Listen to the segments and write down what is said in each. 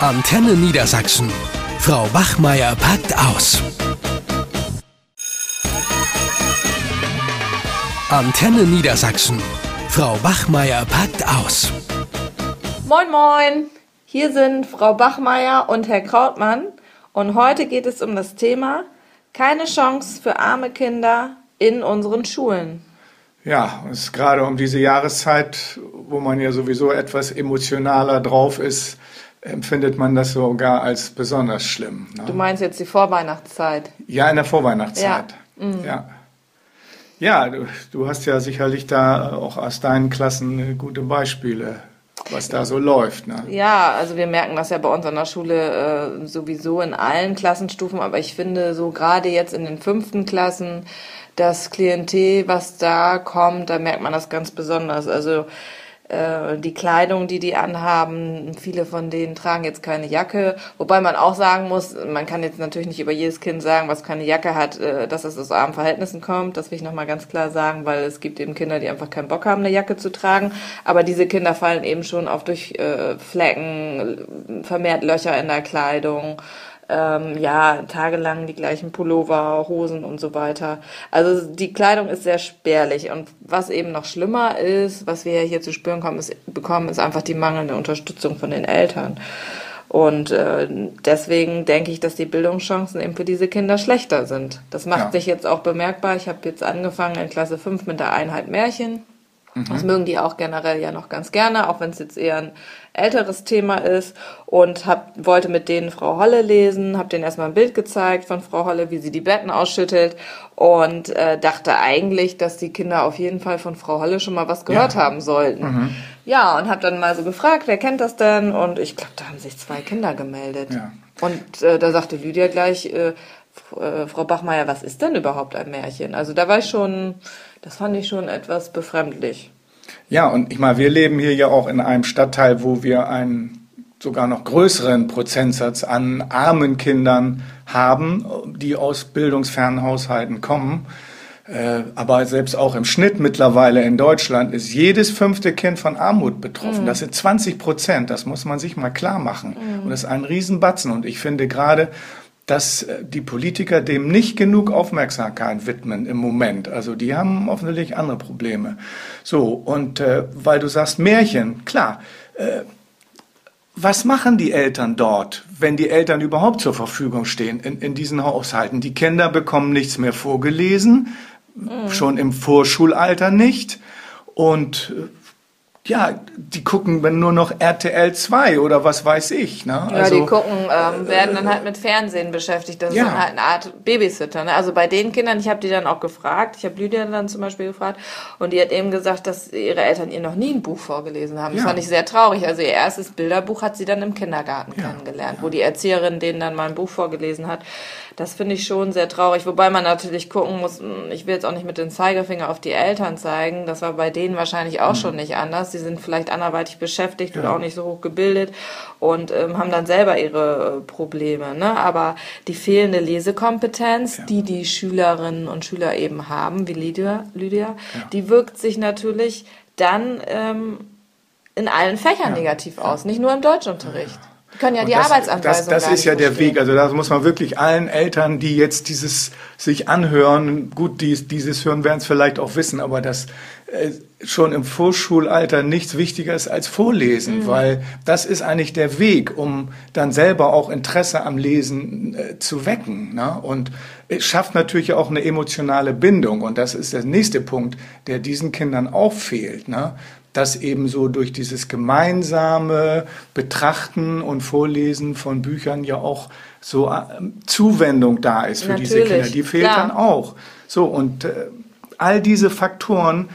Antenne Niedersachsen. Frau Bachmeier packt aus. Antenne Niedersachsen. Frau Bachmeier packt aus. Moin, moin. Hier sind Frau Bachmeier und Herr Krautmann. Und heute geht es um das Thema keine Chance für arme Kinder in unseren Schulen. Ja, es ist gerade um diese Jahreszeit, wo man ja sowieso etwas emotionaler drauf ist, empfindet man das sogar als besonders schlimm. Ne? Du meinst jetzt die Vorweihnachtszeit? Ja, in der Vorweihnachtszeit. Ja. Mhm. ja. Ja, du, du, hast ja sicherlich da auch aus deinen Klassen gute Beispiele, was da so läuft. Ne? Ja, also wir merken das ja bei uns an der Schule äh, sowieso in allen Klassenstufen, aber ich finde so gerade jetzt in den fünften Klassen das Klientel, was da kommt, da merkt man das ganz besonders. Also äh, die Kleidung, die die anhaben. Viele von denen tragen jetzt keine Jacke, wobei man auch sagen muss, man kann jetzt natürlich nicht über jedes Kind sagen, was keine Jacke hat, äh, dass es aus armen Verhältnissen kommt. Das will ich nochmal ganz klar sagen, weil es gibt eben Kinder, die einfach keinen Bock haben, eine Jacke zu tragen. Aber diese Kinder fallen eben schon auf durch äh, Flecken, vermehrt Löcher in der Kleidung ähm, ja, tagelang die gleichen Pullover, Hosen und so weiter. Also die Kleidung ist sehr spärlich. Und was eben noch schlimmer ist, was wir hier zu spüren kommen, ist, bekommen, ist einfach die mangelnde Unterstützung von den Eltern. Und äh, deswegen denke ich, dass die Bildungschancen eben für diese Kinder schlechter sind. Das macht ja. sich jetzt auch bemerkbar. Ich habe jetzt angefangen in Klasse 5 mit der Einheit Märchen. Mhm. Das mögen die auch generell ja noch ganz gerne, auch wenn es jetzt eher ein älteres Thema ist und hab, wollte mit denen Frau Holle lesen, habe denen erstmal ein Bild gezeigt von Frau Holle, wie sie die Betten ausschüttelt und äh, dachte eigentlich, dass die Kinder auf jeden Fall von Frau Holle schon mal was gehört ja. haben sollten. Mhm. Ja, und habe dann mal so gefragt, wer kennt das denn? Und ich glaube, da haben sich zwei Kinder gemeldet. Ja. Und äh, da sagte Lydia gleich, äh, äh, Frau Bachmeier, was ist denn überhaupt ein Märchen? Also da war ich schon, das fand ich schon etwas befremdlich. Ja, und ich meine, wir leben hier ja auch in einem Stadtteil, wo wir einen sogar noch größeren Prozentsatz an armen Kindern haben, die aus bildungsfernen Haushalten kommen. Äh, aber selbst auch im Schnitt mittlerweile in Deutschland ist jedes fünfte Kind von Armut betroffen. Mhm. Das sind 20 Prozent. Das muss man sich mal klar machen. Mhm. Und das ist ein Riesenbatzen. Und ich finde gerade, dass äh, die Politiker dem nicht genug Aufmerksamkeit widmen im Moment. Also die haben offensichtlich andere Probleme. So, und äh, weil du sagst Märchen, klar, äh, was machen die Eltern dort, wenn die Eltern überhaupt zur Verfügung stehen in, in diesen Haushalten? Die Kinder bekommen nichts mehr vorgelesen, mhm. schon im Vorschulalter nicht. Und äh, ja, die gucken wenn nur noch RTL 2 oder was weiß ich. Ne? Ja, also, die gucken, ähm, werden dann halt mit Fernsehen beschäftigt. Das ja. ist dann halt eine Art Babysitter. Ne? Also bei den Kindern, ich habe die dann auch gefragt, ich habe Lydia dann zum Beispiel gefragt und die hat eben gesagt, dass ihre Eltern ihr noch nie ein Buch vorgelesen haben. Das ja. fand ich sehr traurig. Also ihr erstes Bilderbuch hat sie dann im Kindergarten ja. kennengelernt, wo die Erzieherin denen dann mal ein Buch vorgelesen hat. Das finde ich schon sehr traurig, wobei man natürlich gucken muss, ich will jetzt auch nicht mit dem Zeigefinger auf die Eltern zeigen, das war bei denen wahrscheinlich auch mhm. schon nicht anders. Sie sind vielleicht anderweitig beschäftigt ja. oder auch nicht so hoch gebildet und ähm, haben dann selber ihre äh, Probleme. Ne? Aber die fehlende Lesekompetenz, ja. die die Schülerinnen und Schüler eben haben, wie Lydia, Lydia ja. die wirkt sich natürlich dann ähm, in allen Fächern negativ aus, nicht nur im Deutschunterricht. Die können ja und die das, Arbeitsanweisung Das, das ist ja der verstehen. Weg. Also da muss man wirklich allen Eltern, die jetzt dieses sich anhören, gut, dies, dieses hören werden es vielleicht auch wissen, aber dass äh, schon im Vorschulalter nichts wichtiger ist als Vorlesen, mhm. weil das ist eigentlich der Weg, um dann selber auch Interesse am Lesen äh, zu wecken. Ne? Und es schafft natürlich auch eine emotionale Bindung. Und das ist der nächste Punkt, der diesen Kindern auch fehlt. Ne? Dass eben so durch dieses gemeinsame Betrachten und Vorlesen von Büchern ja auch so äh, Zuwendung da ist für Natürlich, diese Kinder. Die fehlt klar. dann auch. So, und äh, all diese Faktoren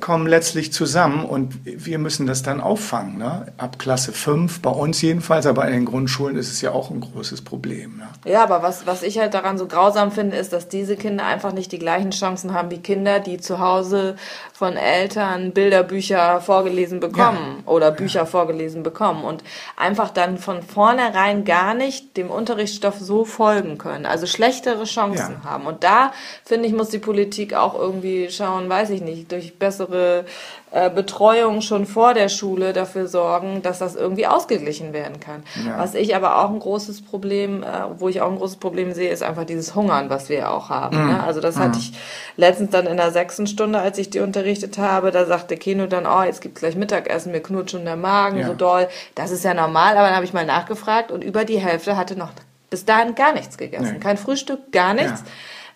kommen letztlich zusammen und wir müssen das dann auffangen. Ne? Ab Klasse 5, bei uns jedenfalls, aber in den Grundschulen ist es ja auch ein großes Problem. Ne? Ja, aber was, was ich halt daran so grausam finde, ist, dass diese Kinder einfach nicht die gleichen Chancen haben wie Kinder, die zu Hause von Eltern Bilderbücher vorgelesen bekommen ja. oder Bücher ja. vorgelesen bekommen und einfach dann von vornherein gar nicht dem Unterrichtsstoff so folgen können, also schlechtere Chancen ja. haben. Und da, finde ich, muss die Politik auch irgendwie schauen, weiß ich nicht, durch bessere bessere äh, Betreuung schon vor der Schule dafür sorgen, dass das irgendwie ausgeglichen werden kann. Ja. Was ich aber auch ein großes Problem, äh, wo ich auch ein großes Problem sehe, ist einfach dieses Hungern, was wir auch haben. Mhm. Ne? Also das mhm. hatte ich letztens dann in der sechsten Stunde, als ich die unterrichtet habe, da sagte Keno dann, oh, jetzt gibt's gleich Mittagessen, mir knurrt schon der Magen ja. so doll. Das ist ja normal, aber dann habe ich mal nachgefragt und über die Hälfte hatte noch bis dahin gar nichts gegessen. Nee. Kein Frühstück, gar nichts. Ja.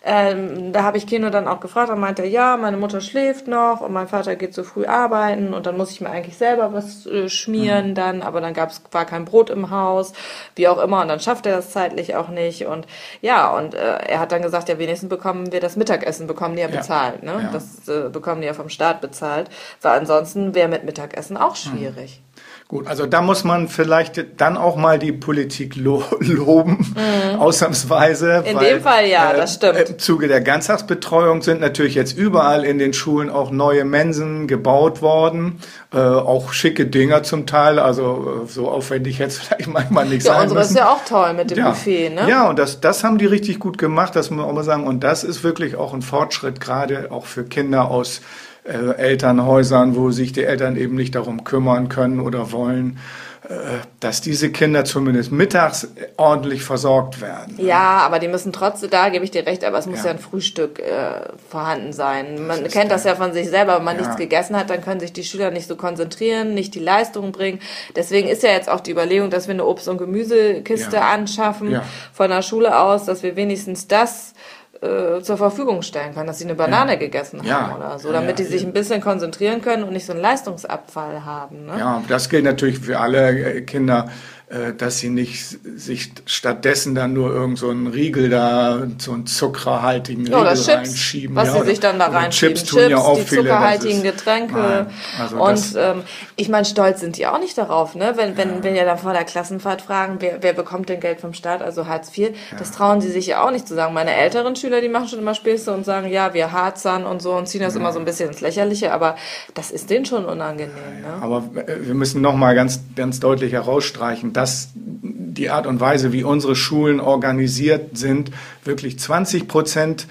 Ähm, da habe ich Keno dann auch gefragt, dann meinte er, ja, meine Mutter schläft noch und mein Vater geht so früh arbeiten und dann muss ich mir eigentlich selber was äh, schmieren mhm. dann, aber dann gab's war kein Brot im Haus, wie auch immer und dann schafft er das zeitlich auch nicht und ja und äh, er hat dann gesagt, ja wenigstens bekommen wir das Mittagessen bekommen die ja, ja. bezahlt, ne? Ja. Das äh, bekommen die ja vom Staat bezahlt, weil ansonsten wäre mit Mittagessen auch mhm. schwierig. Mhm. Gut, also da muss man vielleicht dann auch mal die Politik lo loben, mhm. ausnahmsweise. In weil, dem Fall ja, äh, das stimmt. Im Zuge der Ganztagsbetreuung sind natürlich jetzt überall in den Schulen auch neue Mensen gebaut worden, äh, auch schicke Dinger zum Teil, also äh, so aufwendig jetzt vielleicht manchmal nicht ja, sein unsere müssen. ist ja auch toll mit dem ja. Buffet, ne? Ja, und das, das haben die richtig gut gemacht, das muss man auch mal sagen. Und das ist wirklich auch ein Fortschritt, gerade auch für Kinder aus äh, Elternhäusern, wo sich die Eltern eben nicht darum kümmern können oder wollen, äh, dass diese Kinder zumindest mittags ordentlich versorgt werden. Ja, aber die müssen trotzdem, da gebe ich dir recht, aber es muss ja, ja ein Frühstück äh, vorhanden sein. Man das kennt das ja von sich selber, wenn man ja. nichts gegessen hat, dann können sich die Schüler nicht so konzentrieren, nicht die Leistung bringen. Deswegen ist ja jetzt auch die Überlegung, dass wir eine Obst- und Gemüsekiste ja. anschaffen von der Schule aus, dass wir wenigstens das äh, zur Verfügung stellen können, dass sie eine Banane ja. gegessen haben ja. oder so, damit ja, die sich ein bisschen konzentrieren können und nicht so einen Leistungsabfall haben. Ne? Ja, das gilt natürlich für alle Kinder äh, dass sie nicht sich stattdessen dann nur irgend so einen Riegel da, so einen zuckerhaltigen Riegel oder Chips, reinschieben. Was ja, sie sich dann da reinschieben. Chips, tun Chips, ja auch die viele, zuckerhaltigen Getränke. Also und ähm, ich meine, stolz sind die auch nicht darauf, ne? Wenn, wenn, ja. wenn ja dann vor der Klassenfahrt fragen, wer, wer bekommt denn Geld vom Staat, also Hartz IV, ja. das trauen sie sich ja auch nicht zu sagen. Meine älteren Schüler, die machen schon immer Späße und sagen, ja, wir harzern und so und ziehen das immer so ein bisschen ins Lächerliche, aber das ist denen schon unangenehm. Ne? Aber wir müssen nochmal ganz, ganz deutlich herausstreichen, dass die Art und Weise, wie unsere Schulen organisiert sind, wirklich 20 Prozent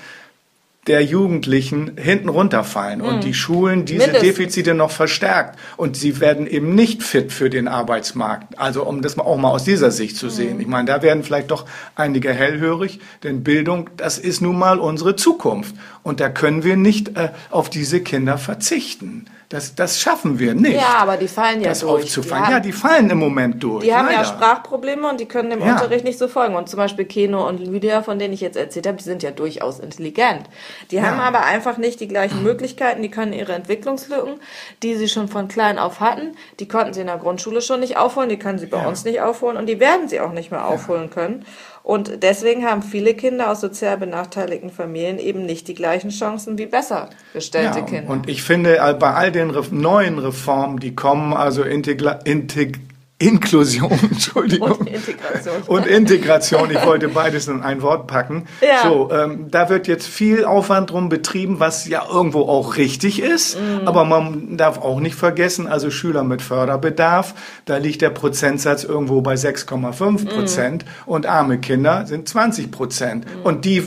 der Jugendlichen hinten runterfallen und hm. die Schulen diese Mindestens. Defizite noch verstärkt und sie werden eben nicht fit für den Arbeitsmarkt. Also um das auch mal aus dieser Sicht zu sehen. Mhm. Ich meine, da werden vielleicht doch einige hellhörig, denn Bildung, das ist nun mal unsere Zukunft und da können wir nicht äh, auf diese Kinder verzichten. Das, das schaffen wir nicht. Ja, aber die fallen ja das durch. Aufzufangen. Die ja, die fallen im Moment durch. Die haben leider. ja Sprachprobleme und die können dem ja. Unterricht nicht so folgen. Und zum Beispiel Keno und Lydia, von denen ich jetzt erzählt habe, die sind ja durchaus intelligent. Die ja. haben aber einfach nicht die gleichen Möglichkeiten. Die können ihre Entwicklungslücken, die sie schon von klein auf hatten, die konnten sie in der Grundschule schon nicht aufholen, die können sie bei uns nicht aufholen und die werden sie auch nicht mehr aufholen können. Und deswegen haben viele Kinder aus sozial benachteiligten Familien eben nicht die gleichen Chancen wie besser gestellte ja, Kinder. Und ich finde, bei all den neuen Reformen, die kommen, also Integla Integ Inklusion, Entschuldigung. Und Integration. Und Integration. Ich wollte beides in ein Wort packen. Ja. So, ähm, da wird jetzt viel Aufwand drum betrieben, was ja irgendwo auch richtig ist. Mhm. Aber man darf auch nicht vergessen, also Schüler mit Förderbedarf, da liegt der Prozentsatz irgendwo bei 6,5 Prozent mhm. und arme Kinder sind 20 Prozent. Mhm. Und die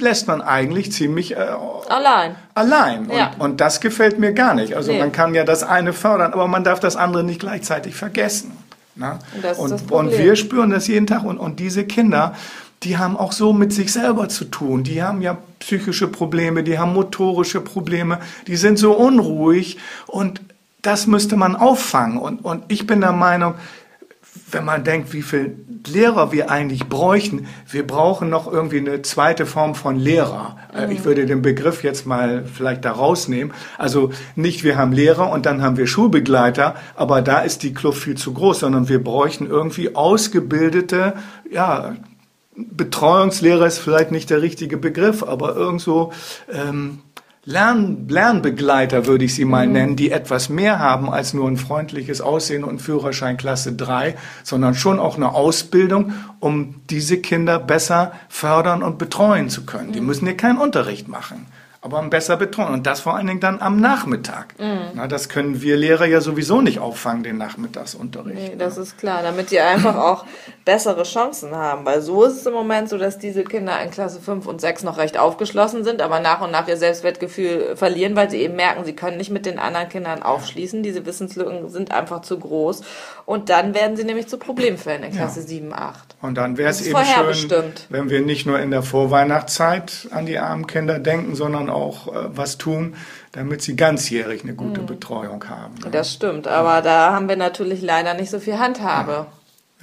lässt man eigentlich ziemlich äh, allein. Allein. Und, ja. und das gefällt mir gar nicht. Also nee. man kann ja das eine fördern, aber man darf das andere nicht gleichzeitig vergessen. Ne? Und, und, und, wir spüren das jeden Tag. Und, und diese Kinder, die haben auch so mit sich selber zu tun. Die haben ja psychische Probleme, die haben motorische Probleme, die sind so unruhig und das müsste man auffangen. Und, und ich bin der Meinung, wenn man denkt, wie viel Lehrer wir eigentlich bräuchten, wir brauchen noch irgendwie eine zweite Form von Lehrer. Äh, mhm. Ich würde den Begriff jetzt mal vielleicht da rausnehmen. Also nicht wir haben Lehrer und dann haben wir Schulbegleiter, aber da ist die Kluft viel zu groß, sondern wir bräuchten irgendwie ausgebildete, ja, Betreuungslehrer ist vielleicht nicht der richtige Begriff, aber irgendwo ähm, Lern, Lernbegleiter, würde ich sie mal mhm. nennen, die etwas mehr haben als nur ein freundliches Aussehen und Führerschein Klasse 3, sondern schon auch eine Ausbildung, um diese Kinder besser fördern und betreuen zu können. Mhm. Die müssen hier keinen Unterricht machen. Aber besser betreuen. Und das vor allen Dingen dann am Nachmittag. Mhm. Na, das können wir Lehrer ja sowieso nicht auffangen, den Nachmittagsunterricht. Nee, das ist klar, damit die einfach auch bessere Chancen haben. Weil so ist es im Moment so, dass diese Kinder in Klasse 5 und 6 noch recht aufgeschlossen sind, aber nach und nach ihr Selbstwertgefühl verlieren, weil sie eben merken, sie können nicht mit den anderen Kindern aufschließen. Diese Wissenslücken sind einfach zu groß. Und dann werden sie nämlich zu Problemfällen in Klasse ja. 7, 8. Und dann wäre es eben schön, wenn wir nicht nur in der Vorweihnachtszeit an die armen Kinder denken, sondern auch äh, was tun, damit sie ganzjährig eine gute mhm. Betreuung haben. Ne? Das stimmt, aber da haben wir natürlich leider nicht so viel Handhabe.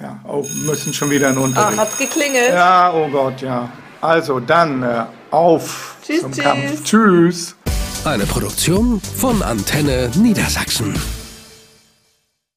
Ja, ja. Oh, müssen schon wieder in Unterricht. Ah, hat's geklingelt? Ja, oh Gott, ja. Also dann äh, auf tschüss, zum tschüss. Kampf. Tschüss. Eine Produktion von Antenne Niedersachsen.